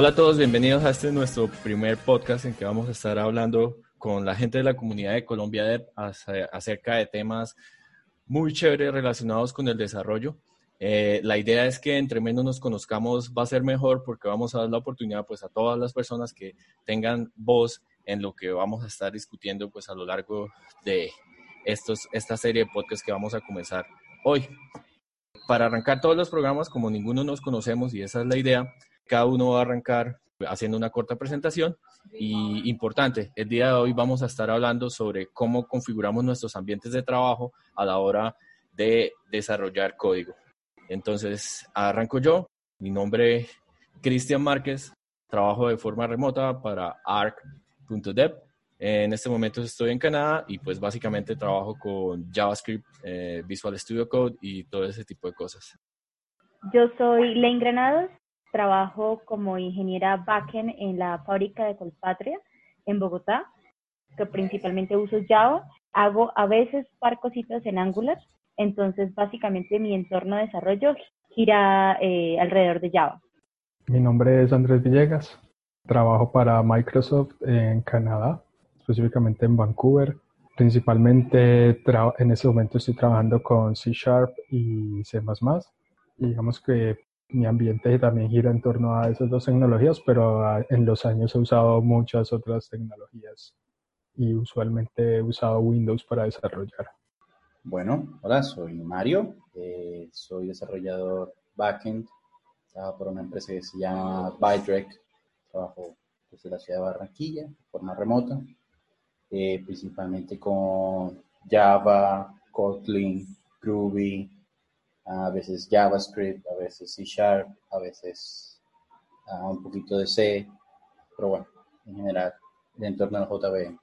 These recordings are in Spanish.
Hola a todos, bienvenidos a este nuestro primer podcast en que vamos a estar hablando con la gente de la comunidad de Colombia acerca de temas muy chéveres relacionados con el desarrollo. Eh, la idea es que entre menos nos conozcamos va a ser mejor porque vamos a dar la oportunidad pues a todas las personas que tengan voz en lo que vamos a estar discutiendo pues a lo largo de estos, esta serie de podcasts que vamos a comenzar hoy. Para arrancar todos los programas, como ninguno nos conocemos y esa es la idea, cada uno va a arrancar haciendo una corta presentación y importante, el día de hoy vamos a estar hablando sobre cómo configuramos nuestros ambientes de trabajo a la hora de desarrollar código. Entonces, arranco yo. Mi nombre es Cristian Márquez, trabajo de forma remota para arc.dev. En este momento estoy en Canadá y pues básicamente trabajo con JavaScript, eh, Visual Studio Code y todo ese tipo de cosas. Yo soy Lane Granados, Trabajo como ingeniera backend en la fábrica de Colpatria en Bogotá, que principalmente uso Java. Hago a veces par cositas en Angular, entonces básicamente mi entorno de desarrollo gira eh, alrededor de Java. Mi nombre es Andrés Villegas, trabajo para Microsoft en Canadá, específicamente en Vancouver. Principalmente en este momento estoy trabajando con C Sharp y C++. Y digamos que mi ambiente también gira en torno a esas dos tecnologías, pero ah, en los años he usado muchas otras tecnologías y usualmente he usado Windows para desarrollar. Bueno, hola, soy Mario, eh, soy desarrollador backend, trabajo por una empresa que se llama Bydrake, trabajo desde la ciudad de Barranquilla, de forma remota, eh, principalmente con Java, Kotlin, Groovy, a veces JavaScript, a veces C Sharp, a veces uh, un poquito de C, pero bueno, en general, el entorno del JVM.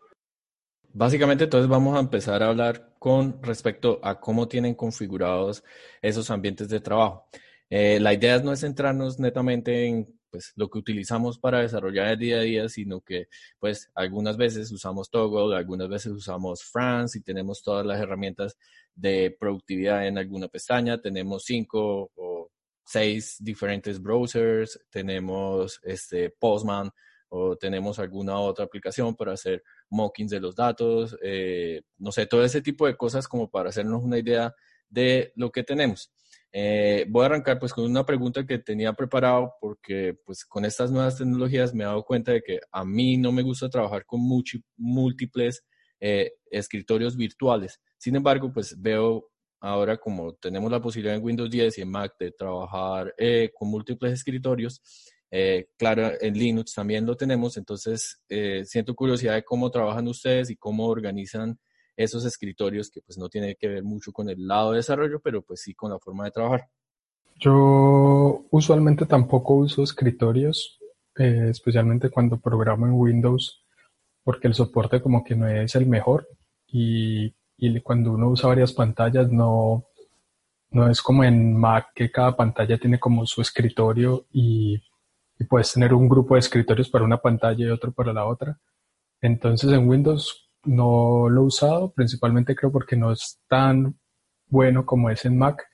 Básicamente, entonces vamos a empezar a hablar con respecto a cómo tienen configurados esos ambientes de trabajo. Eh, la idea no es centrarnos netamente en pues, lo que utilizamos para desarrollar el día a día, sino que pues algunas veces usamos Toggle, algunas veces usamos France y tenemos todas las herramientas de productividad en alguna pestaña. Tenemos cinco o seis diferentes browsers, tenemos este Postman o tenemos alguna otra aplicación para hacer mockings de los datos, eh, no sé, todo ese tipo de cosas como para hacernos una idea de lo que tenemos. Eh, voy a arrancar pues con una pregunta que tenía preparado porque pues con estas nuevas tecnologías me he dado cuenta de que a mí no me gusta trabajar con múltiples eh, escritorios virtuales. Sin embargo, pues veo ahora como tenemos la posibilidad en Windows 10 y en Mac de trabajar eh, con múltiples escritorios, claro, en Linux también lo tenemos, entonces siento curiosidad de cómo trabajan ustedes y cómo organizan esos escritorios que pues no tiene que ver mucho con el lado de desarrollo, pero pues sí con la forma de trabajar. Yo usualmente tampoco uso escritorios, eh, especialmente cuando programo en Windows, porque el soporte como que no es el mejor y, y cuando uno usa varias pantallas no, no es como en Mac que cada pantalla tiene como su escritorio y, y puedes tener un grupo de escritorios para una pantalla y otro para la otra. Entonces en Windows no lo he usado, principalmente creo porque no es tan bueno como es en Mac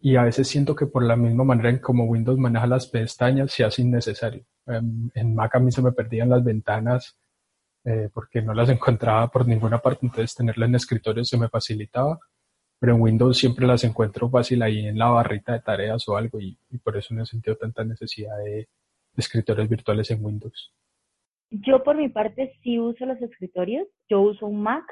y a veces siento que por la misma manera en como Windows maneja las pestañas se hace innecesario. En, en Mac a mí se me perdían las ventanas eh, porque no las encontraba por ninguna parte, entonces tenerlas en escritorio se me facilitaba, pero en Windows siempre las encuentro fácil ahí en la barrita de tareas o algo y, por eso no he sentido tanta necesidad de escritorios virtuales en Windows. Yo por mi parte sí uso los escritorios, yo uso un Mac,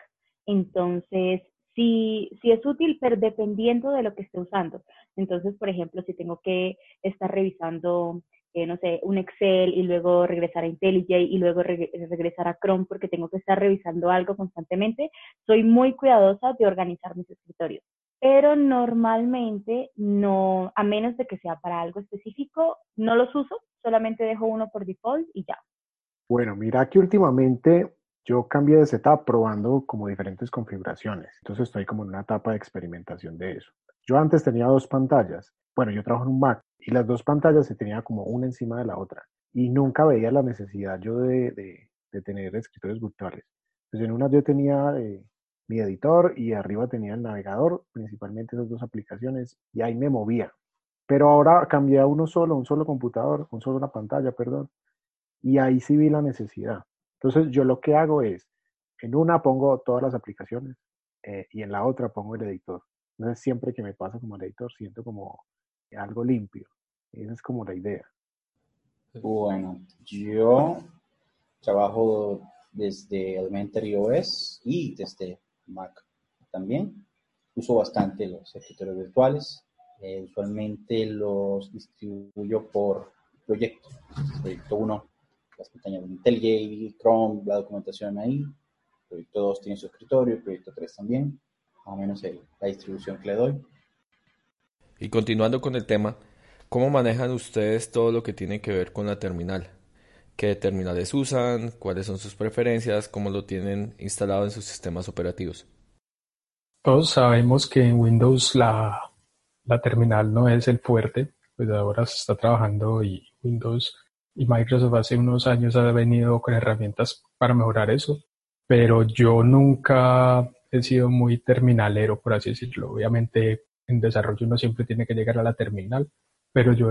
entonces sí, sí es útil, pero dependiendo de lo que esté usando. Entonces, por ejemplo, si tengo que estar revisando, eh, no sé, un Excel y luego regresar a IntelliJ y luego regresar a Chrome porque tengo que estar revisando algo constantemente, soy muy cuidadosa de organizar mis escritorios pero normalmente no, a menos de que sea para algo específico, no los uso, solamente dejo uno por default y ya. Bueno, mira que últimamente yo cambié de setup probando como diferentes configuraciones, entonces estoy como en una etapa de experimentación de eso. Yo antes tenía dos pantallas, bueno, yo trabajo en un Mac y las dos pantallas se tenía como una encima de la otra y nunca veía la necesidad yo de, tener escritorios virtuales. Pues en una yo tenía eh, mi editor y arriba tenía el navegador, principalmente esas dos aplicaciones, y ahí me movía. Pero ahora cambié a uno solo, un solo computador, un solo una pantalla, perdón, y ahí sí vi la necesidad. Entonces yo lo que hago es, en una pongo todas las aplicaciones eh, y en la otra pongo el editor. Entonces siempre que me paso como el editor siento como algo limpio. Esa es como la idea. Bueno, yo trabajo desde Elementary OS y desde Mac también. Uso bastante los escritorios virtuales. Eh, usualmente los distribuyo por proyecto. Proyecto 1, las pestañas de IntelliJ, Chrome, la documentación ahí. Proyecto 2 tiene su escritorio, proyecto 3 también. Más o menos la distribución que le doy. Y continuando con el tema, ¿cómo manejan ustedes todo lo que tiene que ver con la terminal? qué terminales usan, cuáles son sus preferencias, cómo lo tienen instalado en sus sistemas operativos. Todos sabemos que en Windows la, la terminal no es el fuerte, pues ahora se está trabajando y Windows y Microsoft hace unos años ha venido con herramientas para mejorar eso, pero yo nunca he sido muy terminalero, por así decirlo. Obviamente en desarrollo uno siempre tiene que llegar a la terminal, pero yo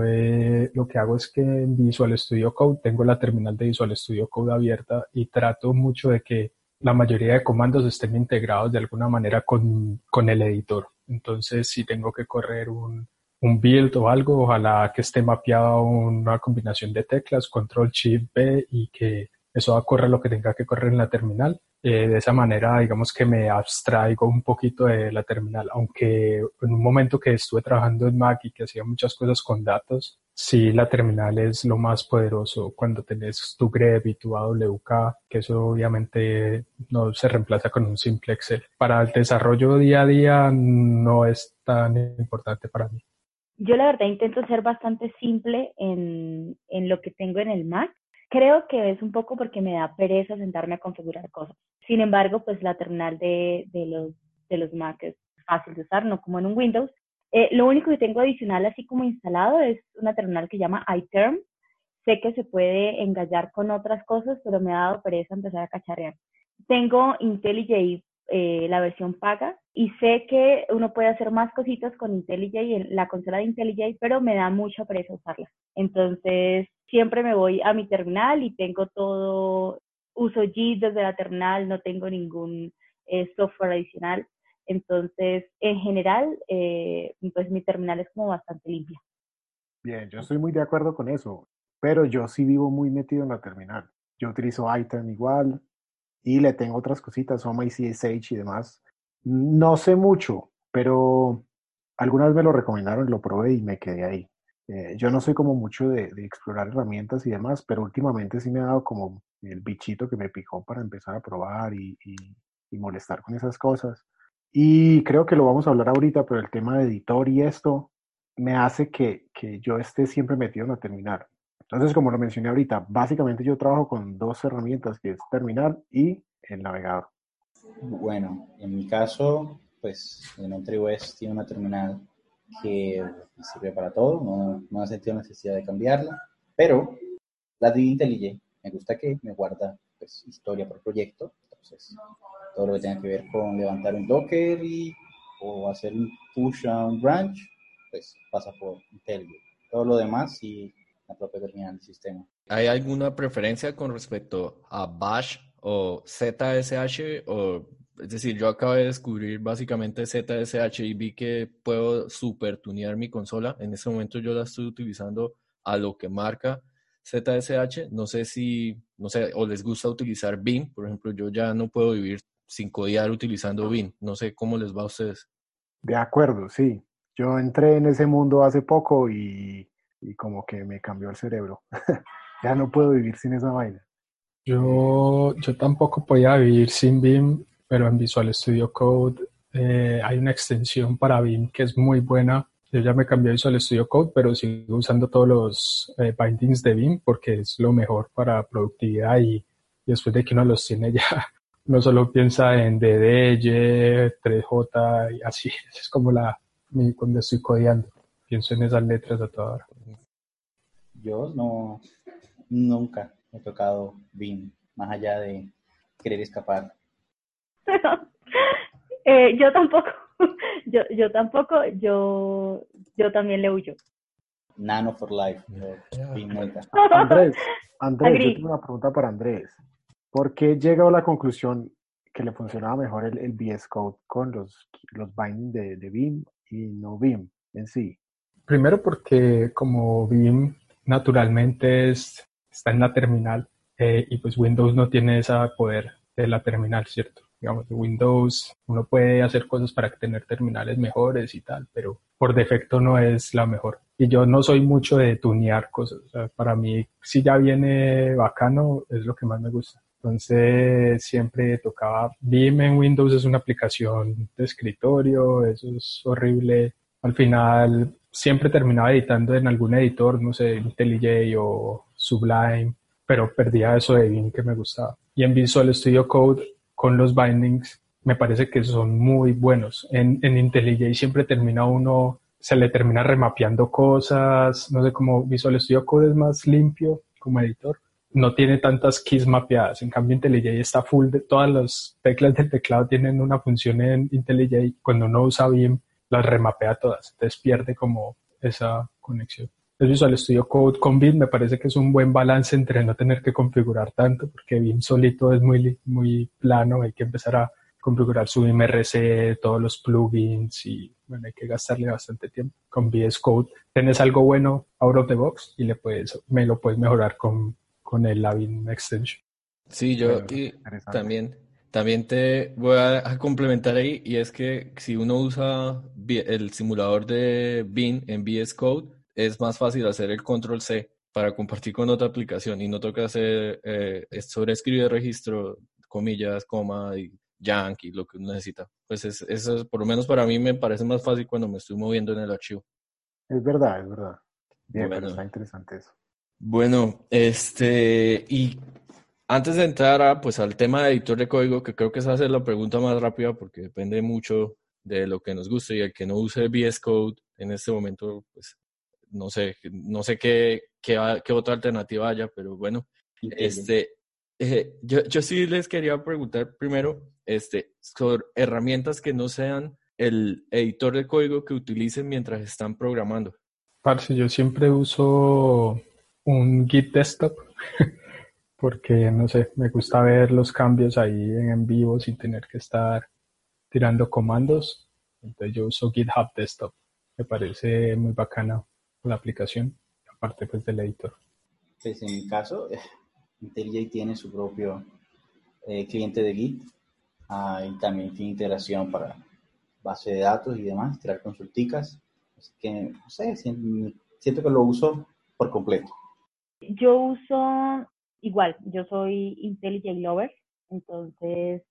lo que hago es que en Visual Studio Code tengo la terminal de Visual Studio Code abierta y trato mucho de que la mayoría de comandos estén integrados de alguna manera con, con el editor. Entonces, si tengo que correr un, un build o algo, ojalá que esté mapeado una combinación de teclas, Control Shift B y que eso va a correr lo que tenga que correr en la terminal. Eh, de esa manera, digamos que me abstraigo un poquito de la terminal, aunque en un momento que estuve trabajando en Mac y que hacía muchas cosas con datos, sí, la terminal es lo más poderoso cuando tenés tu grep y tu AWK, que eso obviamente no se reemplaza con un simple Excel. Para el desarrollo día a día no es tan importante para mí. Yo la verdad intento ser bastante simple en, en lo que tengo en el Mac Creo que es un poco porque me da pereza sentarme a configurar cosas. Sin embargo, pues la terminal de, de los, de los Mac es fácil de usar, no como en un Windows. Eh, lo único que tengo adicional, así como instalado, es una terminal que llama iTerm. Sé que se puede engallar con otras cosas, pero me ha dado pereza empezar a cacharrear. Tengo IntelliJ eh, la versión paga y sé que uno puede hacer más cositas con IntelliJ, en la consola de IntelliJ, pero me da mucha pereza usarla. Entonces, siempre me voy a mi terminal y tengo todo, uso Git desde la terminal, no tengo ningún eh, software adicional. Entonces, en general, eh, pues mi terminal es como bastante limpia. Bien, yo estoy muy de acuerdo con eso, pero yo sí vivo muy metido en la terminal. Yo utilizo item igual, y le tengo otras cositas, Soma y CSH y demás. No sé mucho, pero algunas me lo recomendaron, lo probé y me quedé ahí. Eh, yo no soy como mucho de, explorar herramientas y demás, pero últimamente sí me ha dado como el bichito que me picó para empezar a probar y, molestar con esas cosas. Y creo que lo vamos a hablar ahorita, pero el tema de editor y esto me hace que, que yo esté siempre metido en la terminal. Entonces, como lo mencioné ahorita, básicamente yo trabajo con dos herramientas, que es terminal y el navegador. Bueno, en mi caso, pues Elementary OS tiene una terminal que sirve para todo, no, no he sentido necesidad de cambiarla, pero la de IntelliJ me gusta que me guarda pues, historia por proyecto, entonces todo lo que tenga que ver con levantar un Docker y, o hacer un push a un branch, pues pasa por IntelliJ. Todo lo demás y la propia terminal del sistema. ¿Hay alguna preferencia con respecto a Bash o ZSH? O, es decir, yo acabo de descubrir básicamente ZSH y vi que puedo super tunear mi consola. En este momento yo la estoy utilizando a lo que marca ZSH. No sé si no sé, o les gusta utilizar BIM. Por ejemplo, yo ya no puedo vivir sin codear utilizando BIM. No sé cómo les va a ustedes. De acuerdo, sí. Yo entré en ese mundo hace poco y, y como que me cambió el cerebro. ya no puedo vivir sin esa vaina. Yo, yo tampoco podía vivir sin BIM, pero en Visual Studio Code eh, hay una extensión para BIM que es muy buena. Yo ya me cambié a Visual Studio Code, pero sigo usando todos los eh, bindings de BIM porque es lo mejor para productividad y, después de que uno los tiene ya, no solo piensa en DDY, 3J y así. Es como la cuando estoy codeando. Pienso en esas letras a toda hora. Yo no, nunca he tocado BIM, más allá de querer escapar. eh, yo tampoco, yo, yo tampoco, yo, yo también le huyo. Nano for life. Andrés, Andrés, yo tengo una pregunta para Andrés. ¿Por qué llegó a la conclusión que le funcionaba mejor el, el VS Code con los, los bindings de, de BIM y no BIM en sí? Primero porque como BIM naturalmente es, está en la terminal eh, y pues Windows no tiene ese poder de la terminal, ¿cierto? Digamos, Windows uno puede hacer cosas para tener terminales mejores y tal, pero por defecto no es la mejor. Y yo no soy mucho de tunear cosas. para mí, si ya viene bacano, es lo que más me gusta. Entonces siempre tocaba BIM en Windows es una aplicación de escritorio, eso es horrible. Al final siempre terminaba editando en algún editor, no sé, IntelliJ o Sublime, pero perdía eso de BIM que me gustaba. Y en Visual Studio Code con los bindings me parece que son muy buenos. En, en IntelliJ siempre termina uno, se le termina remapeando cosas, no sé, cómo Visual Studio Code es más limpio como editor, no tiene tantas keys mapeadas. En cambio, IntelliJ está full de todas las teclas del teclado tienen una función en IntelliJ. Cuando uno usa BIM, las remapea todas, entonces pierde como esa conexión. El Visual Studio Code con BIM me parece que es un buen balance entre no tener que configurar tanto, porque BIM solito es muy, muy plano, hay que empezar a configurar su BIM-RC, todos los plugins y bueno, hay que gastarle bastante tiempo. Con VS Code tienes algo bueno out of the box y le puedes, me lo puedes mejorar con, con el BIM Extension. Sí, yo y también también te voy a, complementar ahí y es que si uno usa el simulador de BIM en VS Code, es más fácil hacer el control C para compartir con otra aplicación y no toca hacer eh, sobreescribir registro, comillas, coma y yank y lo que uno necesita. Pues es, eso por lo menos para mí me parece más fácil cuando me estoy moviendo en el archivo. Es verdad, es verdad. Bien, pero está interesante eso. Bueno, este, y antes de entrar a, pues, al tema de editor de código, que creo que esa es la pregunta más rápida porque depende mucho de lo que nos guste y el que no use VS Code en este momento, pues no sé, no sé qué, qué, qué otra alternativa haya, pero bueno, este, eh, yo, yo sí les quería preguntar primero este, sobre herramientas que no sean el editor de código que utilicen mientras están programando. Parce, yo siempre uso un Git desktop porque no sé, me gusta ver los cambios ahí en vivo sin tener que estar tirando comandos. Entonces yo uso GitHub Desktop. Me parece muy bacana la aplicación, aparte pues del editor. Pues en mi caso, IntelliJ tiene su propio eh, cliente de Git ah, y también tiene integración para base de datos y demás, crear consulticas. Así que, no sé, siento que lo uso por completo. Yo uso igual, yo soy IntelliJ Lover, entonces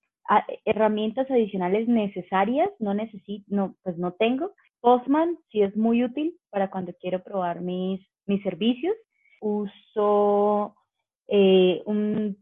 herramientas adicionales necesarias no necesito, no, pues no tengo. Postman sí es muy útil para cuando quiero probar mis, mis servicios. Uso eh, un,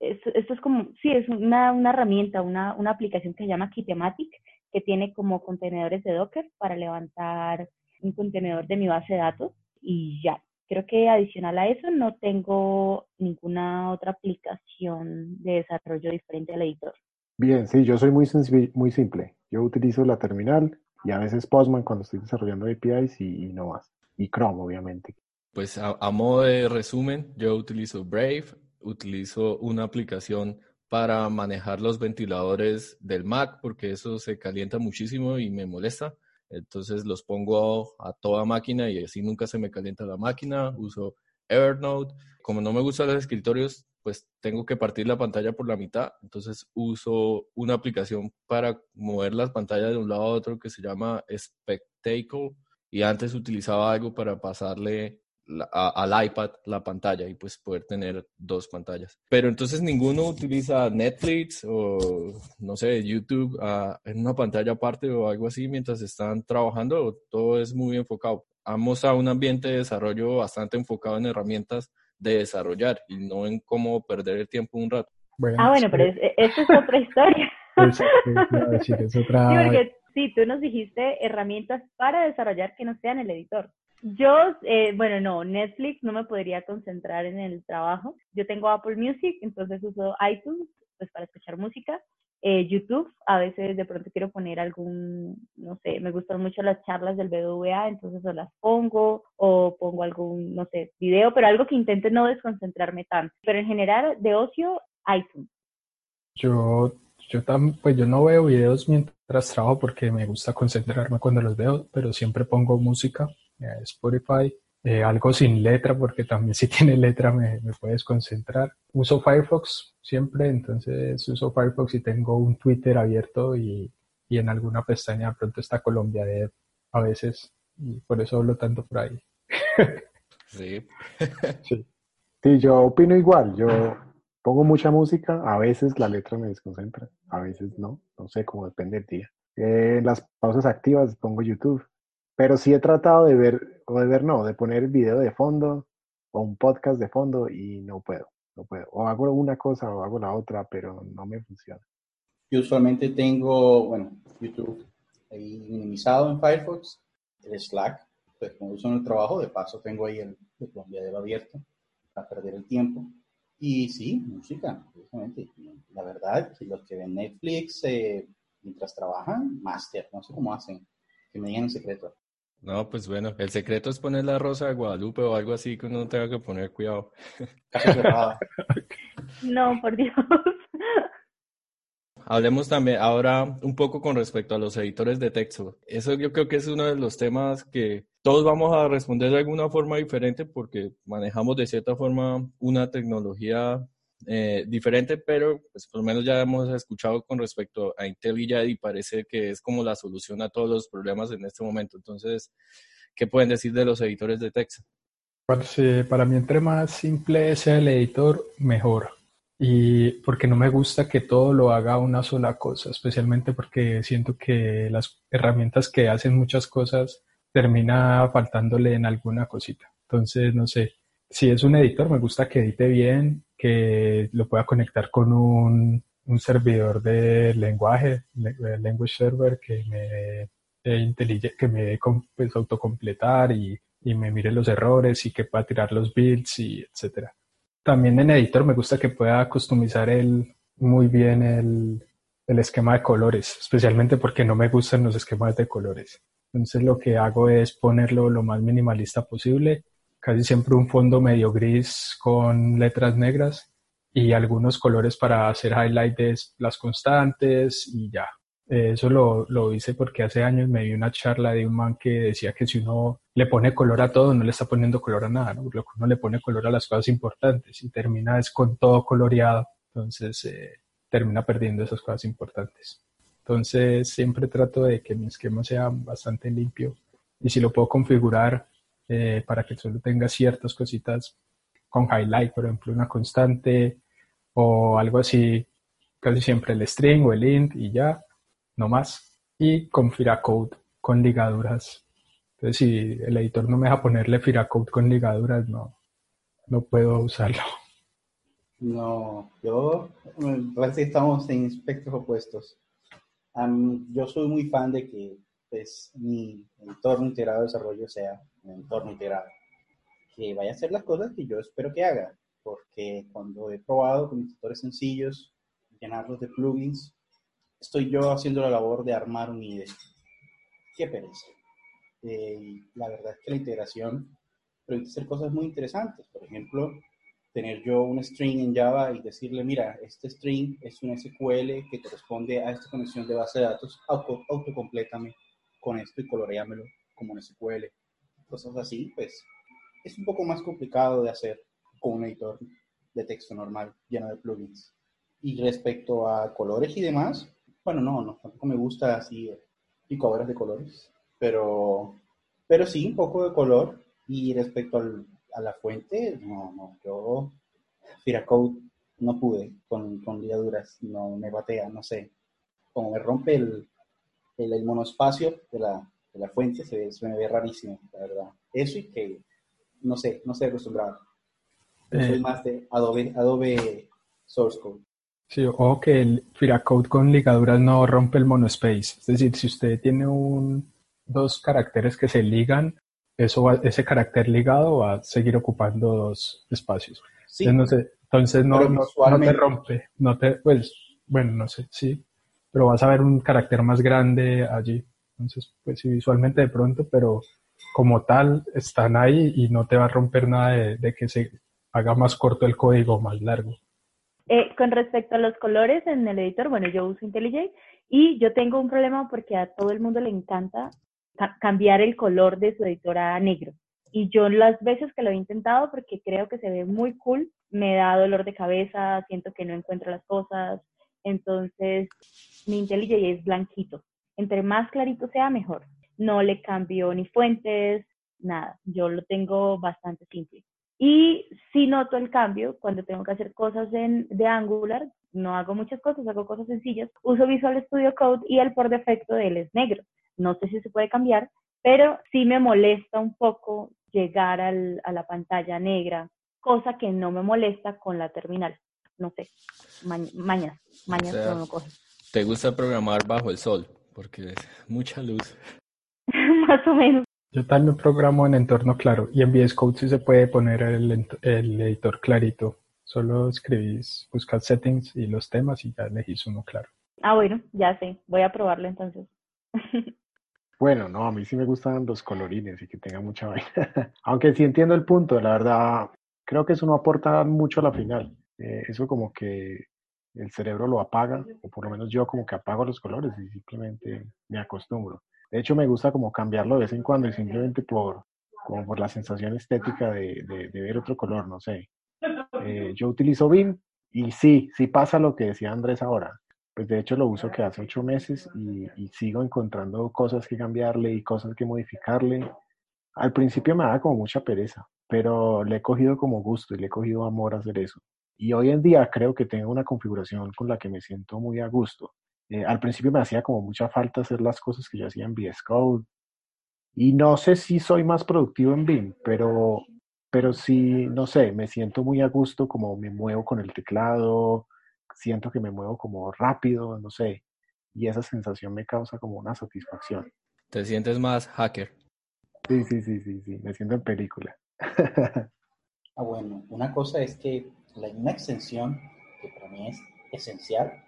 esto, es como, sí, es una, una herramienta, una, una aplicación que se llama Kitematic, que tiene como contenedores de Docker para levantar un contenedor de mi base de datos y ya, Creo que adicional a eso no tengo ninguna otra aplicación de desarrollo diferente al editor. Bien, sí, yo soy muy, muy simple. Yo utilizo la terminal y a veces Postman cuando estoy desarrollando APIs y, no más. Y Chrome, obviamente. Pues a, a, modo de resumen, yo utilizo Brave, utilizo una aplicación para manejar los ventiladores del Mac porque eso se calienta muchísimo y me molesta. Entonces los pongo a, toda máquina y así nunca se me calienta la máquina. Uso Evernote. Como no me gustan los escritorios, pues tengo que partir la pantalla por la mitad, entonces uso una aplicación para mover las pantallas de un lado a otro que se llama Spectacle y antes utilizaba algo para pasarle al iPad la pantalla y pues poder tener dos pantallas. Pero entonces ninguno utiliza Netflix o no sé, YouTube en una pantalla aparte o algo así mientras están trabajando, todo es muy enfocado. Vamos a un ambiente de desarrollo bastante enfocado en herramientas de desarrollar y no en cómo perder el tiempo un rato. ah, bueno, pero es, es otra historia. es, otra... Sí, porque sí, tú nos dijiste herramientas para desarrollar que no sean el editor. Yo, eh, bueno, no, Netflix no me podría concentrar en el trabajo. Yo tengo Apple Music, entonces uso iTunes pues, para escuchar música. Eh, YouTube, a veces de pronto quiero poner algún, no sé, me gustan mucho las charlas del BWA, entonces o las pongo o pongo algún, no sé, video, pero algo que intente no desconcentrarme tanto. Pero en general, de ocio, iTunes. Yo, yo, pues yo no veo videos mientras trabajo porque me gusta concentrarme cuando los veo, pero siempre pongo música Spotify, eh, algo sin letra, porque también si tiene letra me, me, puedes concentrar. Uso Firefox siempre, entonces uso Firefox y tengo un Twitter abierto y, y en alguna pestaña pronto está Colombia de a veces y por eso hablo tanto por ahí. sí. sí. Sí, yo opino igual. Yo pongo mucha música, a veces la letra me desconcentra, a veces no, no sé, cómo depende del día. Eh, las pausas activas pongo YouTube pero sí he tratado de ver, o de ver no, de poner video de fondo o un podcast de fondo y no puedo, no puedo. O hago una cosa o hago la otra, pero no me funciona. Yo usualmente tengo, bueno, YouTube ahí minimizado en Firefox, el Slack, pues como uso en el trabajo, de paso tengo ahí el, el abierto para perder el tiempo. Y sí, música, justamente. La verdad, que los que ven Netflix eh, mientras trabajan, máster, no sé cómo hacen, que me digan en secreto. No, pues bueno, el secreto es poner la rosa de Guadalupe o algo así que uno tenga que poner cuidado. no, por Dios. Hablemos también ahora un poco con respecto a los editores de texto. Eso yo creo que es uno de los temas que todos vamos a responder de alguna forma diferente porque manejamos de cierta forma una tecnología eh, diferente, pero pues por lo menos ya hemos escuchado con respecto a IntelliJ y parece que es como la solución a todos los problemas en este momento. Entonces, ¿qué pueden decir de los editores de texto? Para mí, entre más simple sea el editor, mejor. Y porque no me gusta que todo lo haga una sola cosa, especialmente porque siento que las herramientas que hacen muchas cosas termina faltándole en alguna cosita. Entonces, no sé, si es un editor, me gusta que edite bien, que lo pueda conectar con un, un servidor de lenguaje, language server que me que me pues, autocompletar y, y, me mire los errores y que pueda tirar los builds y etcétera. También en editor me gusta que pueda customizar el, muy bien el, el esquema de colores, especialmente porque no me gustan los esquemas de colores. Entonces lo que hago es ponerlo lo más minimalista posible casi siempre un fondo medio gris con letras negras y algunos colores para hacer highlight de las constantes y ya. Eso lo, lo hice porque hace años me vi una charla de un man que decía que si uno le pone color a todo, no le está poniendo color a nada, ¿no? Uno le pone color a las cosas importantes y termina es con todo coloreado, entonces eh, termina perdiendo esas cosas importantes. Entonces siempre trato de que mi esquema sea bastante limpio y si lo puedo configurar eh, para que solo tenga ciertas cositas con highlight, por ejemplo, una constante o algo así, casi siempre el string o el int y ya, no más. Y con Firacode, con ligaduras. Entonces, si el editor no me deja ponerle Firacode con ligaduras, no, no puedo usarlo. No, yo parece que estamos en espectros opuestos. yo soy muy fan de que pues, mi entorno integrado de desarrollo sea un entorno integrado. Que vaya a hacer las cosas que yo espero que haga. Porque cuando he probado con editores sencillos, llenarlos de plugins, estoy yo haciendo la labor de armar un IDE. Qué pereza. Eh, la verdad es que la integración permite hacer cosas muy interesantes. Por ejemplo, tener yo un string en Java y decirle, mira, este string es un SQL que corresponde a esta conexión de base de datos, auto, autocomplétame con esto y coloreámelo como en SQL. Cosas así, pues es un poco más complicado de hacer con un editor de texto normal, lleno de plugins. Y respecto a colores y demás, bueno, no, no, tampoco me gusta así picobras de colores, pero, pero sí un poco de color. Y respecto a la fuente, no, no, yo Firacode no pude con, con ligaduras, no me batea, no sé. Como me rompe el, el, monospacio de la, de la fuente, se, se, me ve rarísimo, la verdad. Eso y que, no sé, no estoy acostumbrado. Yo soy eh. más de Adobe, Adobe Source Code. Sí, o que el Firacode con ligaduras no rompe el monospace. Es decir, si usted tiene un, dos caracteres que se ligan, eso ese carácter ligado va a seguir ocupando dos espacios. Sí. Entonces, entonces no, no, te rompe, no te, pues, bueno, no sé, sí, pero vas a ver un carácter más grande allí. Entonces, pues sí, visualmente de pronto, pero como tal están ahí y no te va a romper nada de, de que se haga más corto el código, más largo. Eh, con respecto a los colores en el editor, bueno, yo uso IntelliJ y yo tengo un problema porque a todo el mundo le encanta cambiar el color de su editor a negro. Y yo las veces que lo he intentado, porque creo que se ve muy cool, me da dolor de cabeza, siento que no encuentro las cosas. Entonces, mi IntelliJ es blanquito. Entre más clarito sea, mejor. No le cambio ni fuentes, nada. Yo lo tengo bastante simple. Y sí noto el cambio cuando tengo que hacer cosas en, de Angular. No hago muchas cosas, hago cosas sencillas. Uso Visual Studio Code y el por defecto de él es negro. No sé si se puede cambiar, pero sí me molesta un poco llegar al, a la pantalla negra, cosa que no me molesta con la terminal. No sé, mañas, mañas no me coge. ¿Te gusta programar bajo el sol? Porque es mucha luz. Más o menos. Yo también programo en entorno claro y en VS Code sí se puede poner el, el editor clarito. Solo escribís, buscas settings y los temas y ya elegís uno claro. Ah, bueno, ya sé. Voy a probarlo entonces. Bueno, no, a mí sí me gustan los colorines y que tenga mucha vaina. Aunque sí entiendo el punto, la verdad, creo que eso no aporta mucho a la final. Eh, eso como que el cerebro lo apaga, o por lo menos yo como que apago los colores y simplemente me acostumbro. De hecho, me gusta como cambiarlo de vez en cuando y simplemente por, como por la sensación estética de, de, ver otro color, no sé. Eh, yo utilizo BIM y sí, sí pasa lo que decía Andrés ahora pues de hecho lo uso que hace ocho meses y, sigo encontrando cosas que cambiarle y cosas que modificarle. Al principio me daba como mucha pereza, pero le he cogido como gusto y le he cogido amor a hacer eso. Y hoy en día creo que tengo una configuración con la que me siento muy a gusto. Eh, al principio me hacía como mucha falta hacer las cosas que yo hacía en VS Code. Y no sé si soy más productivo en BIM, pero, pero sí, no sé, me siento muy a gusto como me muevo con el teclado, siento que me muevo como rápido, no sé, y esa sensación me causa como una satisfacción. ¿Te sientes más hacker? Sí, sí, sí, sí, sí, me siento en película. ah, bueno, una cosa es que la, una extensión que para mí es esencial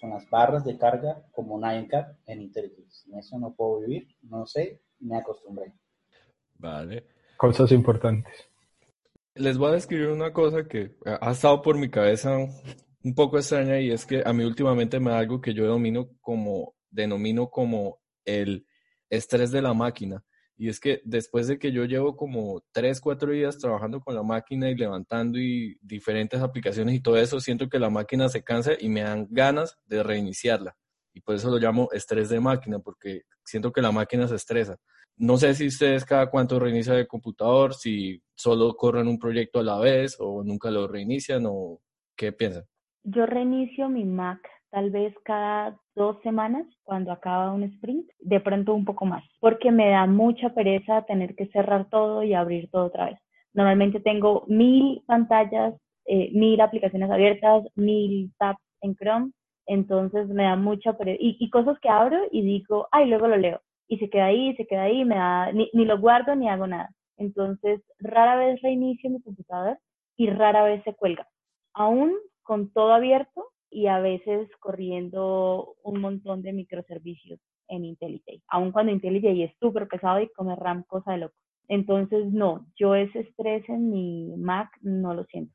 son las barras de carga como Ninecap en IntelliJ. Sin eso no puedo vivir, no sé, me acostumbré. Vale. Cosas importantes. Les voy a describir una cosa que ha estado por mi cabeza un poco extraña y es que a mí últimamente me da algo que yo domino como, denomino como el estrés de la máquina. Y es que después de que yo llevo como tres, cuatro días trabajando con la máquina y levantando y diferentes aplicaciones y todo eso, siento que la máquina se cansa y me dan ganas de reiniciarla. Y por eso lo llamo estrés de máquina, porque siento que la máquina se estresa. No sé si ustedes cada cuánto reinician el computador, si solo corren un proyecto a la vez o nunca lo reinician o qué piensan. Yo reinicio mi Mac tal vez cada dos semanas cuando acaba un sprint, de pronto un poco más, porque me da mucha pereza tener que cerrar todo y abrir todo otra vez. Normalmente tengo mil pantallas, eh, mil aplicaciones abiertas, mil tabs en Chrome, entonces me da mucha pereza. Y, cosas que abro y digo, ay, luego lo leo. Y se queda ahí, se queda ahí, me da, ni, ni lo guardo ni hago nada. Entonces, rara vez reinicio mi computador y rara vez se cuelga. Aún con todo abierto y a veces corriendo un montón de microservicios en IntelliJ, aun cuando IntelliJ es súper pesado y come RAM cosa de loco. Entonces, no, yo ese estrés en mi Mac no lo siento.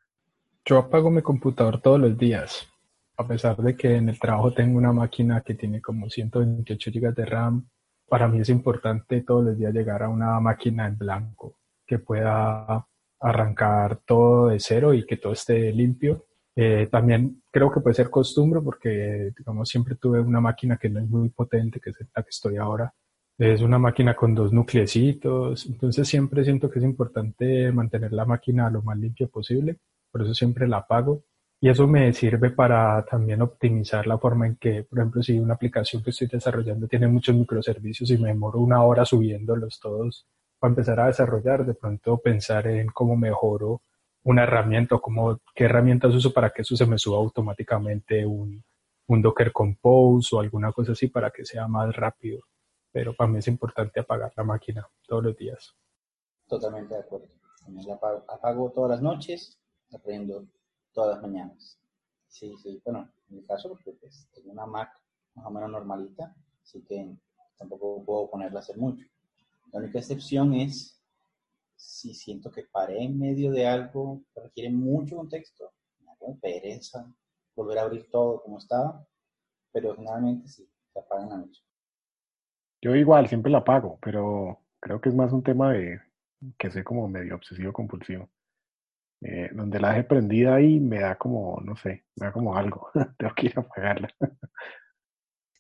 Yo apago mi computador todos los días, a pesar de que en el trabajo tengo una máquina que tiene como 128 GB de RAM. Para mí es importante todos los días llegar a una máquina en blanco que pueda arrancar todo de cero y que todo esté limpio. Eh, también creo que puede ser costumbre porque, digamos, siempre tuve una máquina que no es muy potente, que es la que estoy ahora. Es una máquina con dos nucleecitos, entonces siempre siento que es importante mantener la máquina lo más limpia posible, por eso siempre la apago. Y eso me sirve para también optimizar la forma en que, por ejemplo, si una aplicación que estoy desarrollando tiene muchos microservicios y me demoro una hora subiéndolos todos para empezar a desarrollar, de pronto pensar en cómo mejoro una herramienta o cómo, qué herramientas uso para que eso se me suba automáticamente un, un Docker Compose o alguna cosa así para que sea más rápido. Pero para mí es importante apagar la máquina todos los días. Totalmente de acuerdo. Apago, apago todas las noches, aprendo todas las mañanas. Sí, sí, bueno, en mi caso, porque pues, tengo una Mac más o menos normalita, así que tampoco puedo ponerla a hacer mucho. La única excepción es si siento que paré en medio de algo que requiere mucho contexto, me da pereza volver a abrir todo como estaba, pero generalmente sí, se apaga en la noche. Yo igual, siempre la apago, pero creo que es más un tema de que soy como medio obsesivo compulsivo. Eh, donde la dejé prendida ahí me da como, no sé, me da como algo. Tengo que ir a apagarla.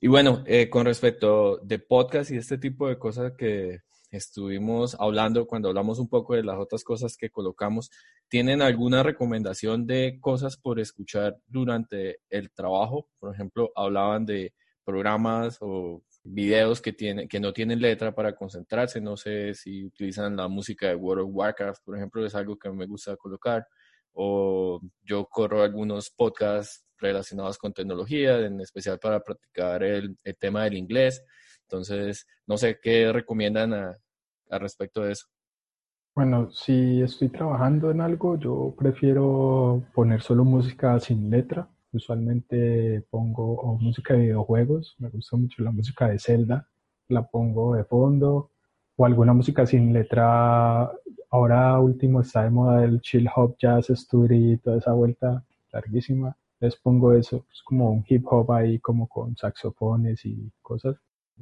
y bueno, eh, con respecto de podcast y este tipo de cosas que estuvimos hablando cuando hablamos un poco de las otras cosas que colocamos, ¿tienen alguna recomendación de cosas por escuchar durante el trabajo? Por ejemplo, hablaban de programas o videos que, tiene, que no tienen letra para concentrarse. No sé si utilizan la música de World of Warcraft, por ejemplo, es algo que me gusta colocar. O yo corro algunos podcasts relacionados con tecnología, en especial para practicar el tema del inglés. Entonces, no sé qué recomiendan a, respecto de eso. Bueno, si estoy trabajando en algo, yo prefiero poner solo música sin letra Usualmente pongo música de videojuegos, me gusta mucho la música de Zelda, la pongo de fondo, o alguna música sin letra. Ahora último está de moda el chill hop, jazz, study, toda esa vuelta larguísima. Les pongo eso, es como un hip hop ahí como con saxofones y cosas.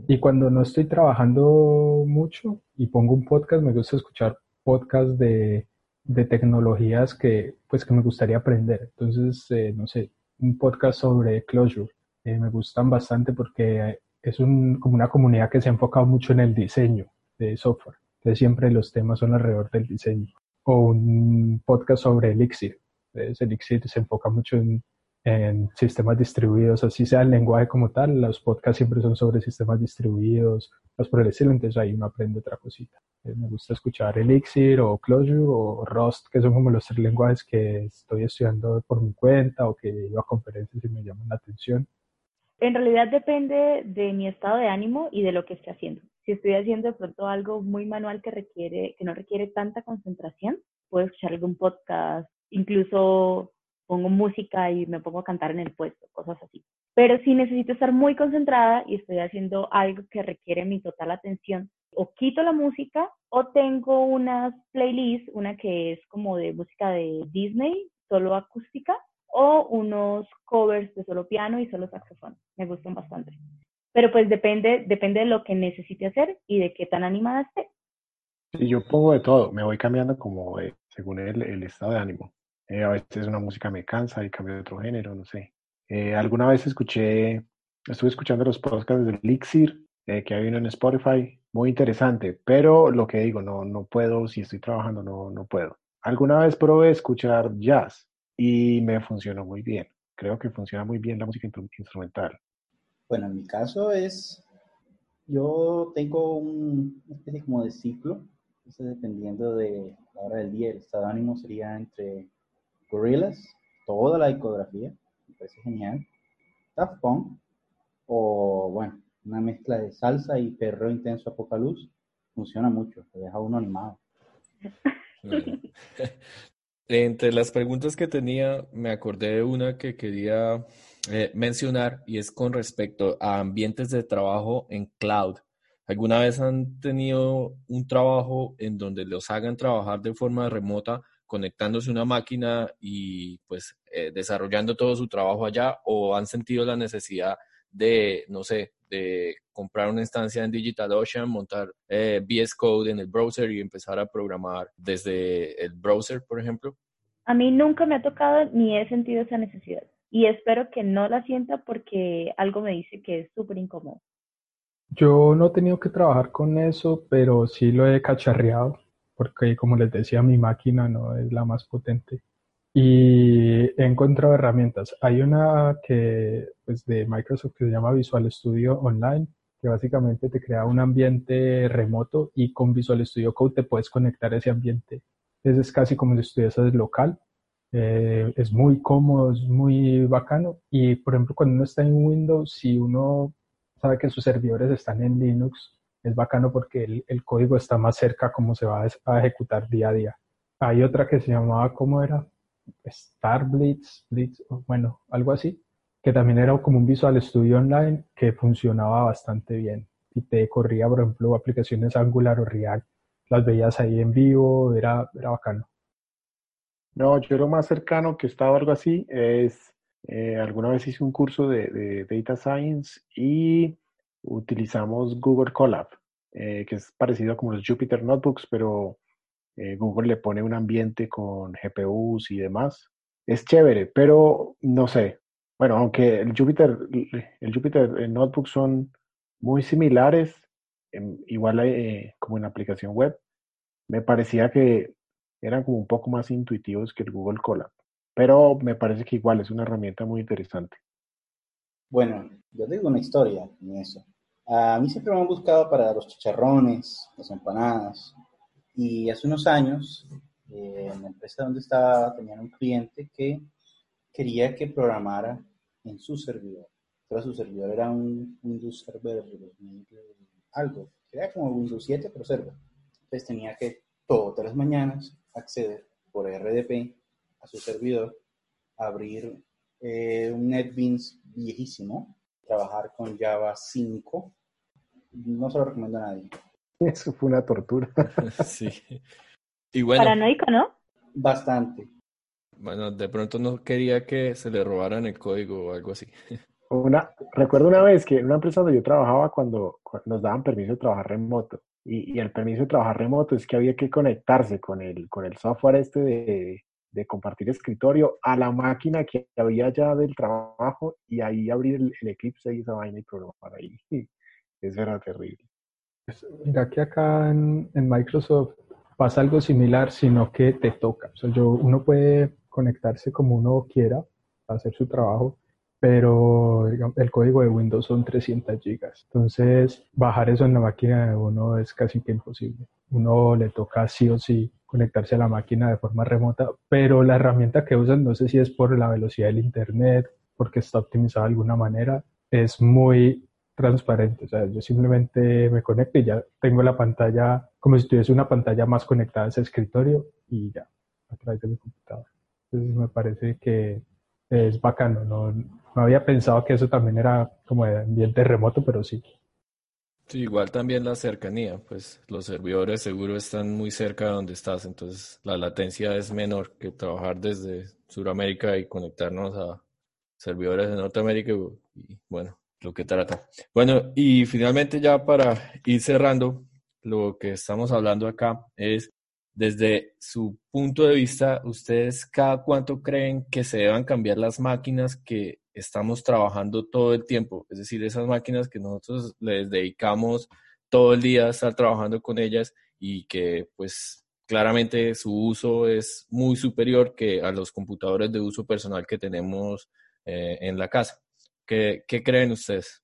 Y cuando no estoy trabajando mucho y pongo un podcast, me gusta escuchar podcasts de, de tecnologías que pues que me gustaría aprender. Entonces, eh, no sé, un podcast sobre Clojure. Eh, me gustan bastante porque es un, como una comunidad que se ha enfocado mucho en el diseño de software. Entonces siempre los temas son alrededor del diseño. O un podcast sobre Elixir. Entonces Elixir se enfoca mucho en, en sistemas distribuidos, así sea el lenguaje como tal, los podcasts siempre son sobre sistemas distribuidos, los por el estilo, entonces ahí uno aprende otra cosita. Eh, me gusta escuchar Elixir o Clojure o Rust, que son como los tres lenguajes que estoy estudiando por mi cuenta o que iba a conferencias y me llaman la atención. En realidad depende de mi estado de ánimo y de lo que esté haciendo. Si estoy haciendo de pronto algo muy manual que requiere, que no requiere tanta concentración, puedo escuchar algún podcast, incluso pongo música y me pongo a cantar en el puesto, cosas así. Pero si necesito estar muy concentrada y estoy haciendo algo que requiere mi total atención, o quito la música o tengo unas playlists, una que es como de música de Disney, solo acústica, o unos covers de solo piano y solo saxofón. Me gustan bastante. Pero pues depende, depende de lo que necesite hacer y de qué tan animada esté. Sí, yo pongo de todo, me voy cambiando como según el, el estado de ánimo. Eh, a veces una música me cansa y cambio de otro género, no sé. Eh, alguna vez escuché, estuve escuchando los podcasts de Elixir, eh, que hay uno en Spotify, muy interesante, pero lo que digo, no, no puedo, si estoy trabajando, no, no puedo. Alguna vez probé escuchar jazz y me funcionó muy bien. Creo que funciona muy bien la música instrumental. Bueno, en mi caso es, yo tengo un, una especie como de ciclo, dependiendo de la hora del día, el estado de ánimo sería entre Gorillaz, toda la discografía, me parece genial. Daft o bueno, una mezcla de salsa y perro intenso apocaluz, funciona mucho, te deja uno animado. Entre las preguntas que tenía, me acordé de una que quería eh, mencionar y es con respecto a ambientes de trabajo en cloud. ¿Alguna vez han tenido un trabajo en donde los hagan trabajar de forma remota conectándose una máquina y pues eh, desarrollando todo su trabajo allá o han sentido la necesidad de, no sé, de comprar una instancia en DigitalOcean, montar eh, VS Code en el browser y empezar a programar desde el browser, por ejemplo? A mí nunca me ha tocado ni he sentido esa necesidad y espero que no la sienta porque algo me dice que es súper incómodo. Yo no he tenido que trabajar con eso, pero sí lo he cacharreado porque como les decía, mi máquina no es la más potente. Y he encontrado herramientas. Hay una que, pues, de Microsoft que se llama Visual Studio Online, que básicamente te crea un ambiente remoto y con Visual Studio Code te puedes conectar a ese ambiente. es casi como si estuvieses local. Eh, es muy cómodo, es muy bacano. Y por ejemplo, cuando uno está en Windows, si uno sabe que sus servidores están en Linux, es bacano porque el, código está más cerca como se va a, ejecutar día a día. Hay otra que se llamaba, ¿cómo era? Star Blitz, bueno, algo así, que también era como un Visual Studio Online que funcionaba bastante bien y te corría, por ejemplo, aplicaciones Angular o React, las veías ahí en vivo, era, era bacano. No, yo lo más cercano que estaba algo así es, eh, alguna vez hice un curso de Data Science y utilizamos Google Colab, eh, que es parecido como los Jupyter Notebooks, pero eh, Google le pone un ambiente con GPUs y demás. Es chévere, pero no sé. Bueno, aunque el Jupyter, el Jupyter Notebooks son muy similares, igual eh, como en aplicación web, me parecía que eran como un poco más intuitivos que el Google Colab. Pero me parece que igual es una herramienta muy interesante. Bueno, yo tengo una historia en eso. A mí siempre me han buscado para los chicharrones, las empanadas. Y hace unos años, eh, en la empresa donde estaba, tenían un cliente que quería que programara en su servidor. Pero su servidor era un Windows Server 2000, algo. Era como Windows 7, pero server. Entonces tenía que todas las mañanas acceder por RDP a su servidor, abrir eh, un NetBeans viejísimo, trabajar con Java 5. No se lo recomiendo a nadie. Eso fue una tortura. sí. Y bueno, Paranoico, ¿no? Bastante. Bueno, de pronto no quería que se le robaran el código o algo así. Una, recuerdo una vez que en una empresa donde yo trabajaba cuando, nos daban permiso de trabajar remoto. Y, y, el permiso de trabajar remoto es que había que conectarse con el, con el software este de, de compartir escritorio a la máquina que había ya del trabajo y ahí abrir el, Eclipse y esa vaina y programar ahí. Eso era terrible. Pues, mira que acá en, Microsoft pasa algo similar, sino que te toca. Yo, uno puede conectarse como uno quiera hacer su trabajo, pero el código de Windows son 300 gigas. Entonces, bajar eso en la máquina de uno es casi que imposible. Uno le toca sí o sí conectarse a la máquina de forma remota, pero la herramienta que usan, no sé si es por la velocidad del Internet, porque está optimizada de alguna manera, es muy transparente. O sea, yo simplemente me conecto y ya tengo la pantalla como si tuviese una pantalla más conectada a ese escritorio y ya, a través de mi computadora. Entonces me parece que es bacano. No, no había pensado que eso también era como de ambiente remoto, pero sí. Igual también la cercanía, pues los servidores seguro están muy cerca de donde estás, entonces la latencia es menor que trabajar desde Sudamérica y conectarnos a servidores de Norteamérica y bueno, lo que trata. Bueno, y finalmente ya para ir cerrando, lo que estamos hablando acá es desde su punto de vista, ustedes cada cuánto creen que se deban cambiar las máquinas que estamos trabajando todo el tiempo, es decir, esas máquinas que nosotros les dedicamos todo el día a estar trabajando con ellas y que pues claramente su uso es muy superior que a los computadores de uso personal que tenemos eh, en la casa. ¿Qué, ¿Qué, creen ustedes?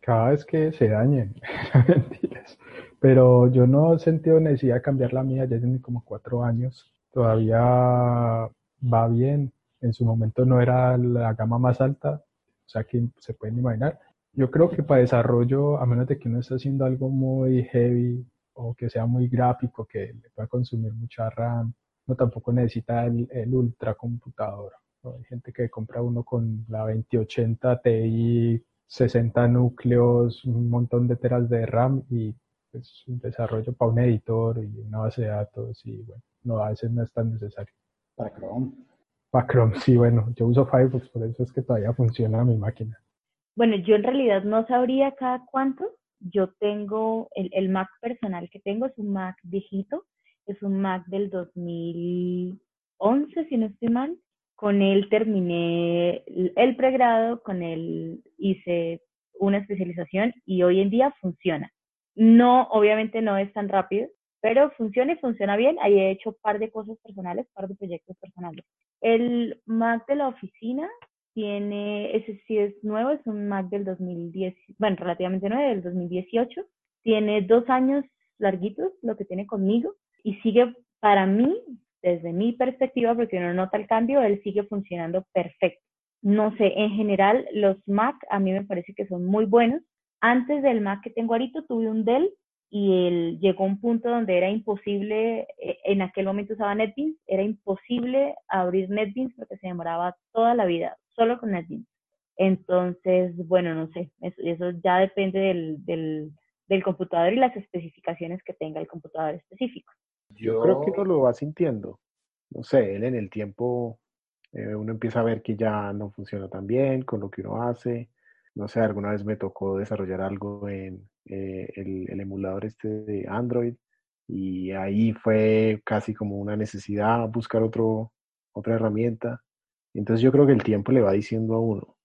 Cada vez que se dañen. Pero yo no he sentido necesidad de cambiar la mía, ya tiene como cuatro años. Todavía va bien, en su momento no era la gama más alta, o sea que se pueden imaginar. Yo creo que para desarrollo, a menos de que uno esté haciendo algo muy heavy o que sea muy gráfico, que le pueda consumir mucha RAM, no tampoco necesita el, el ultra computador. Hay gente que compra uno con la 2080 Ti, 60 núcleos, un montón de teras de RAM y pues un desarrollo para un editor y una base de datos y bueno, no, a veces no es tan necesario. Para Chrome. Chrome, sí, bueno, yo uso Firefox, por eso es que todavía funciona mi máquina. Bueno, yo en realidad no sabría cada cuánto. Yo tengo, el, el Mac personal que tengo es un Mac viejito, es un Mac del 2011, si no estoy mal. Con él terminé el pregrado, con él hice una especialización y hoy en día funciona. No, obviamente no es tan rápido, pero funciona y funciona bien. Ahí he hecho un par de cosas personales, un par de proyectos personales. El Mac de la oficina tiene, ese sí es nuevo, es un Mac del 2010, bueno, relativamente nuevo, del 2018. Tiene dos años larguitos, lo que tiene conmigo, y sigue para mí, desde mi perspectiva, porque uno nota el cambio, él sigue funcionando perfecto. No sé, en general, los Mac a mí me parece que son muy buenos. Antes del Mac que tengo ahorita, tuve un Dell y él llegó a un punto donde era imposible, eh, en aquel momento usaba NetBeans, era imposible abrir NetBeans porque se demoraba toda la vida, solo con NetBeans. Entonces, bueno, no sé, eso, ya depende del, del, del, computador y las especificaciones que tenga el computador específico. Yo creo que uno lo va sintiendo. No sé, él en el tiempo eh, uno empieza a ver que ya no funciona tan bien con lo que uno hace. No sé, alguna vez me tocó desarrollar algo en, eh, el, emulador este de Android y ahí fue casi como una necesidad buscar otro, otra herramienta. Entonces yo creo que el tiempo le va diciendo a uno,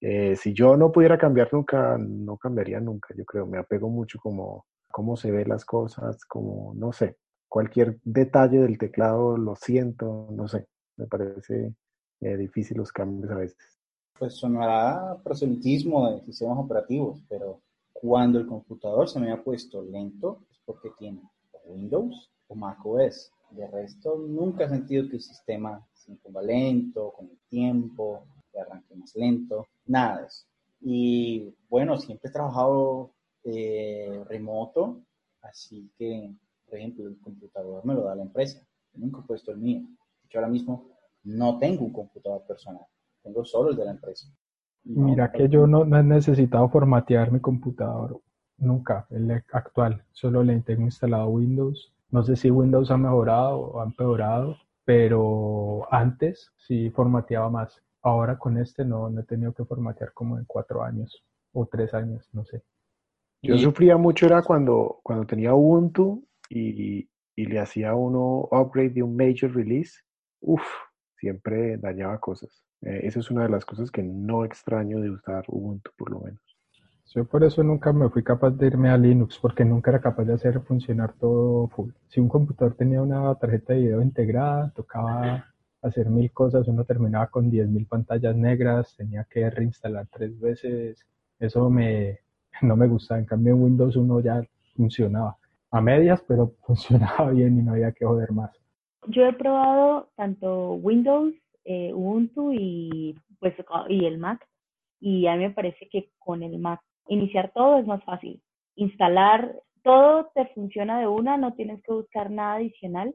eh, si yo no pudiera cambiar nunca, no cambiaría nunca, yo creo, me apego mucho como cómo se ven las cosas, como, no sé, cualquier detalle del teclado lo siento, no sé, me parece eh, difícil los cambios a veces. Pues sonará proselitismo de sistemas operativos, pero cuando el computador se me ha puesto lento es porque tiene Windows o macOS. De resto, nunca he sentido que el sistema se ponga lento, con el tiempo, que arranque más lento, nada de eso. Y bueno, siempre he trabajado eh, remoto, así que, por ejemplo, el computador me lo da la empresa. nunca he puesto el mío. Yo ahora mismo no tengo un computador personal, tengo solo el de la empresa. Mira que yo no, he necesitado formatear mi computador nunca, el actual. Solo le tengo instalado Windows. No sé si Windows ha mejorado o ha empeorado, pero antes sí formateaba más. Ahora con este no, no he tenido que formatear como en cuatro años o tres años, no sé. Yo sufría mucho era cuando, cuando tenía Ubuntu y, y le hacía uno upgrade de un major release. Uf, siempre dañaba cosas. Eh, esa es una de las cosas que no extraño de usar Ubuntu, por lo menos. Yo por eso nunca me fui capaz de irme a Linux, porque nunca era capaz de hacer funcionar todo full. Si un computador tenía una tarjeta de video integrada, tocaba hacer mil cosas, uno terminaba con diez mil pantallas negras, tenía que reinstalar tres veces. Eso me, no me gustaba. En cambio, en Windows uno ya funcionaba a medias, pero funcionaba bien y no había que joder más. Yo he probado tanto Windows eh, Ubuntu y, pues, y el Mac. Y a mí me parece que con el Mac iniciar todo es más fácil. Instalar todo te funciona de una, no tienes que buscar nada adicional.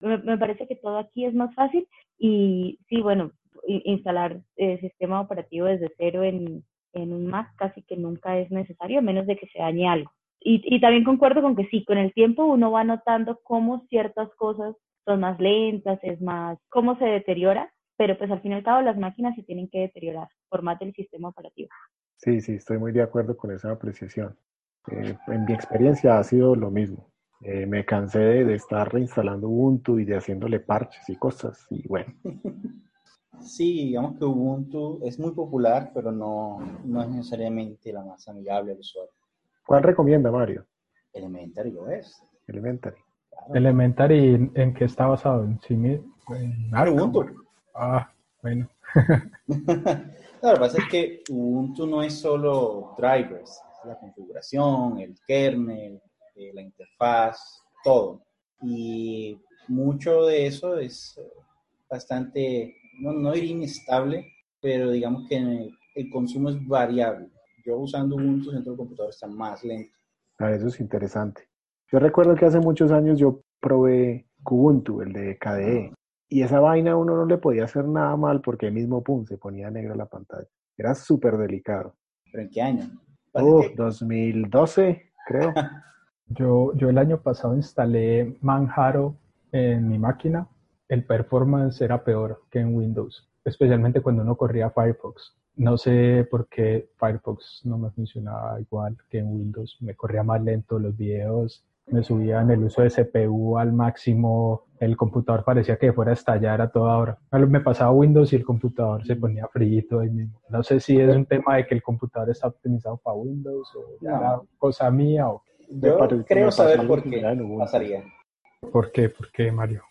Me, parece que todo aquí es más fácil y sí, bueno, instalar el sistema operativo desde cero en, en un Mac casi que nunca es necesario, a menos de que se dañe algo. Y, y también concuerdo con que sí, con el tiempo uno va notando cómo ciertas cosas son más lentas, es más, cómo se deteriora, pero pues al fin y al cabo las máquinas se tienen que deteriorar por más del sistema operativo. Sí, sí, estoy muy de acuerdo con esa apreciación. Eh, en mi experiencia ha sido lo mismo. Eh, me cansé de, estar reinstalando Ubuntu y de haciéndole parches y cosas, y bueno. Sí, digamos que Ubuntu es muy popular, pero no, no es necesariamente la más amigable al usuario. ¿Cuál recomienda, Mario? Elementary OS. Elementary. Elementary, ¿en qué está basado? ¿En, sí, en Ubuntu. Ah, bueno. lo que pasa es que Ubuntu no es solo drivers, es la configuración, el kernel, eh, la interfaz, todo. Y mucho de eso es bastante, no, no diría inestable, pero digamos que el, consumo es variable. Yo usando Ubuntu dentro del computador está más lento. Ah, eso es interesante. Yo recuerdo que hace muchos años yo probé Kubuntu, el de KDE, y esa vaina uno no le podía hacer nada mal porque el mismo pum se ponía negra la pantalla. Era súper delicado. ¿Pero en qué año? Uh, 2012, creo. yo, yo el año pasado instalé Manjaro en mi máquina. El performance era peor que en Windows, especialmente cuando uno corría Firefox. no sé por qué Firefox no me funcionaba igual que en Windows, me corría más lento los videos, me subían el uso de CPU al máximo, el computador parecía que fuera a estallar a toda hora. Me pasaba Windows y el computador se ponía frío ahí mismo. No sé si es un tema de que el computador está optimizado para Windows o era cosa mía o Yo creo saber por qué pasaría. ¿Por qué? ¿Por qué, Mario?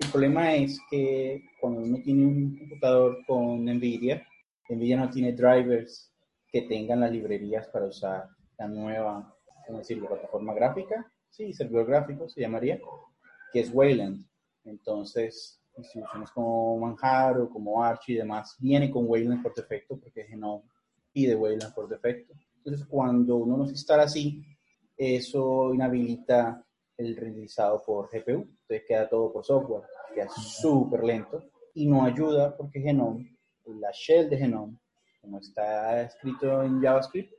El problema es que cuando uno tiene un computador con NVIDIA, NVIDIA no tiene drivers que tengan las librerías para usar la nueva, ¿cómo decirlo?, plataforma gráfica. Sí, servidor gráfico se llamaría, que es Wayland. Entonces, instituciones como Manjaro, como Archie y demás, viene con Wayland por defecto, porque Genome pide Wayland por defecto. Entonces, cuando uno nos instala así, eso inhabilita el renderizado por GPU. Entonces, queda todo por software, queda súper lento y no ayuda porque Genome la shell de Genome, como está escrito en JavaScript,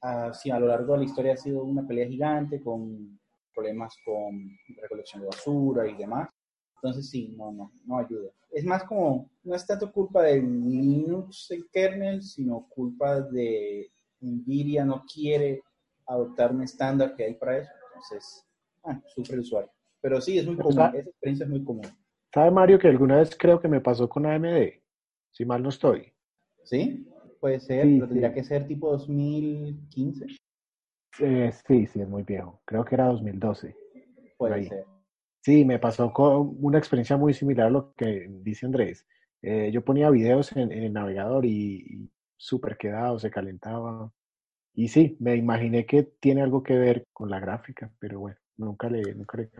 así a lo largo de la historia ha sido una pelea gigante con problemas con recolección de basura y demás. Entonces sí, no, no, no ayuda. Es más como, no es tanto culpa de Linux, el kernel, sino culpa de NVIDIA no quiere adoptar un estándar que hay para eso. Entonces, ah, sufre el usuario. Pero sí, es muy común, esa experiencia es muy común. ¿Sabe Mario que alguna vez creo que me pasó con AMD? si mal no estoy. ¿Sí? Puede ser, pero tendría que ser tipo 2015. Eh, sí, sí, es muy viejo. Creo que era 2012. Puede ser. Sí, me pasó con una experiencia muy similar a lo que dice Andrés. Eh, yo ponía videos en, el navegador y, súper quedado, se calentaba. Y sí, me imaginé que tiene algo que ver con la gráfica, pero bueno, nunca le, nunca le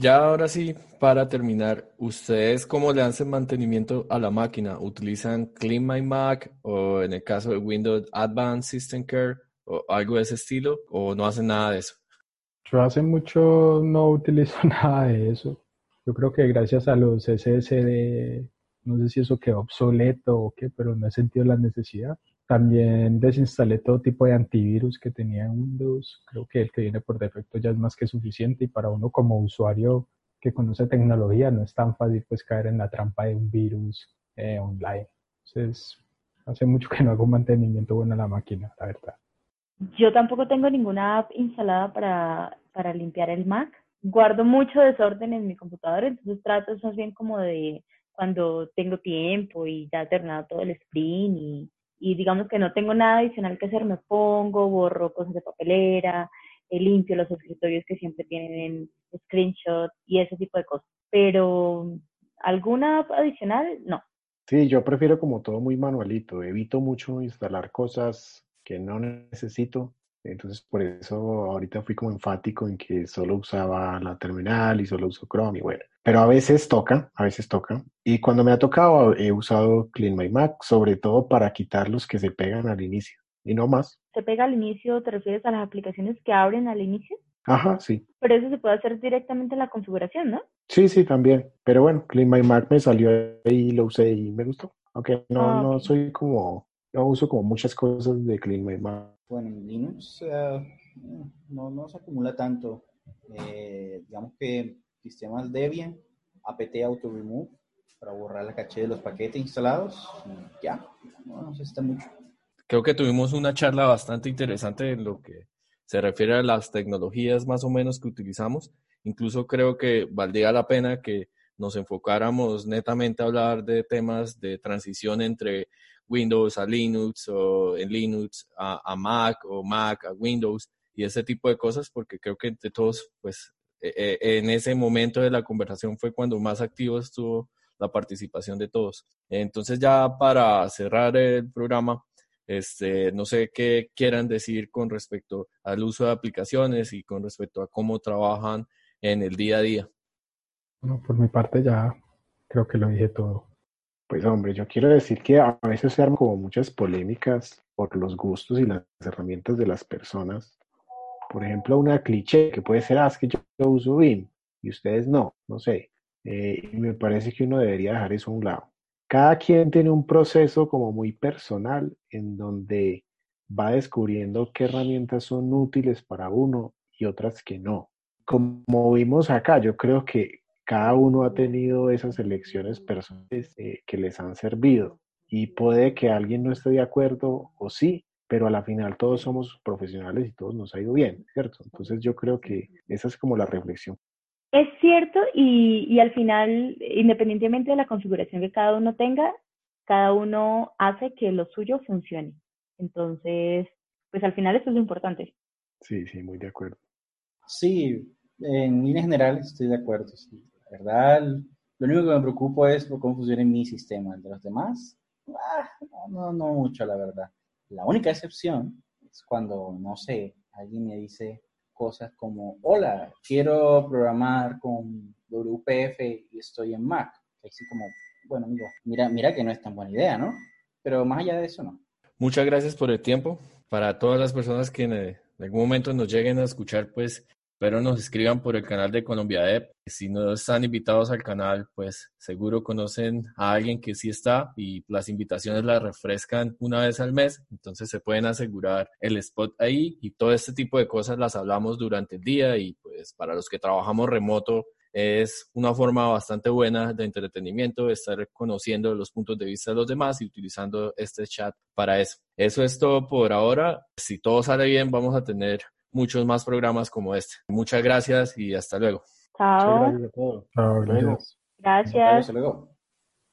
ya ahora sí, para terminar, ¿ustedes cómo le hacen mantenimiento a la máquina? ¿Utilizan Clean My Mac o en el caso de Windows Advanced System Care o algo de ese estilo o no hacen nada de eso? Yo hace mucho no utilizo nada de eso. Yo creo que gracias a los SSD, no sé si eso quedó obsoleto o qué, pero no he sentido la necesidad. También desinstalé todo tipo de antivirus que tenía en Windows. Creo que el que viene por defecto ya es más que suficiente y para uno como usuario que conoce tecnología no es tan fácil pues caer en la trampa de un virus eh, online. Entonces, hace mucho que no hago mantenimiento bueno a la máquina, la verdad. Yo tampoco tengo ninguna app instalada para, para limpiar el Mac. Guardo mucho desorden en mi computador, entonces trato más bien como de cuando tengo tiempo y ya he terminado todo el sprint y y digamos que no tengo nada adicional que hacer, me pongo, borro cosas de papelera, eh, limpio los escritorios que siempre tienen screenshot y ese tipo de cosas. Pero alguna adicional, no. Sí, yo prefiero como todo muy manualito, evito mucho instalar cosas que no necesito entonces, por eso ahorita fui como enfático en que solo usaba la terminal y solo uso Chrome y bueno. Pero a veces toca, a veces toca. Y cuando me ha tocado, he usado Clean My Mac, sobre todo para quitar los que se pegan al inicio y no más. ¿Se pega al inicio? ¿Te refieres a las aplicaciones que abren al inicio? Ajá, sí. Pero eso se puede hacer directamente en la configuración, ¿no? Sí, sí, también. Pero bueno, Clean My Mac me salió ahí, lo usé y me gustó. Aunque no, ah, no soy como, no uso como muchas cosas de Clean My Mac bueno, en Linux eh, no, no, se acumula tanto. Eh, digamos que sistemas Debian, apt auto remove para borrar la caché de los paquetes instalados, ya, no necesita mucho. Creo que tuvimos una charla bastante interesante en lo que se refiere a las tecnologías más o menos que utilizamos. Incluso creo que valdría la pena que nos enfocáramos netamente a hablar de temas de transición entre Windows a Linux o en Linux a, Mac o Mac a Windows y ese tipo de cosas, porque creo que entre todos, pues e, e, en ese momento de la conversación fue cuando más activo estuvo la participación de todos. Entonces ya para cerrar el programa, este, no sé qué quieran decir con respecto al uso de aplicaciones y con respecto a cómo trabajan en el día a día. Bueno, por mi parte ya creo que lo dije todo. Pues hombre, yo quiero decir que a veces se arman como muchas polémicas por los gustos y las herramientas de las personas. Por ejemplo, una cliché que puede ser, ah, es que yo, uso BIM y ustedes no, no sé. Eh, y me parece que uno debería dejar eso a un lado. Cada quien tiene un proceso como muy personal en donde va descubriendo qué herramientas son útiles para uno y otras que no. Como vimos acá, yo creo que cada uno ha tenido esas elecciones personales eh, que les han servido y puede que alguien no esté de acuerdo o sí, pero a la final todos somos profesionales y todos nos ha ido bien, ¿cierto? Entonces yo creo que esa es como la reflexión. Es cierto y, y al final, independientemente de la configuración que cada uno tenga, cada uno hace que lo suyo funcione. Entonces, pues al final eso es lo importante. Sí, sí, muy de acuerdo. Sí, en líneas generales estoy de acuerdo. Sí. Verdad, lo único que me preocupa es por cómo funciona mi sistema. De los demás, ah, no, no mucho, la verdad. La única excepción es cuando, no sé, alguien me dice cosas como, hola, quiero programar con WPF y estoy en Mac. Así como, bueno, amigo, mira, mira que no es tan buena idea, ¿no? Pero más allá de eso, no. Muchas gracias por el tiempo. Para todas las personas que en algún momento nos lleguen a escuchar, pues espero nos escriban por el canal de Colombia Dep. Si no están invitados al canal, pues seguro conocen a alguien que sí está y las invitaciones las refrescan una vez al mes, entonces se pueden asegurar el spot ahí y todo este tipo de cosas las hablamos durante el día y pues para los que trabajamos remoto es una forma bastante buena de entretenimiento, estar conociendo los puntos de vista de los demás y utilizando este chat para eso. Eso es todo por ahora. Si todo sale bien, vamos a tener muchos más programas como este. Muchas gracias y hasta luego. Chao. Muchas gracias a todos. Chao, gracias. Gracias. Hasta luego.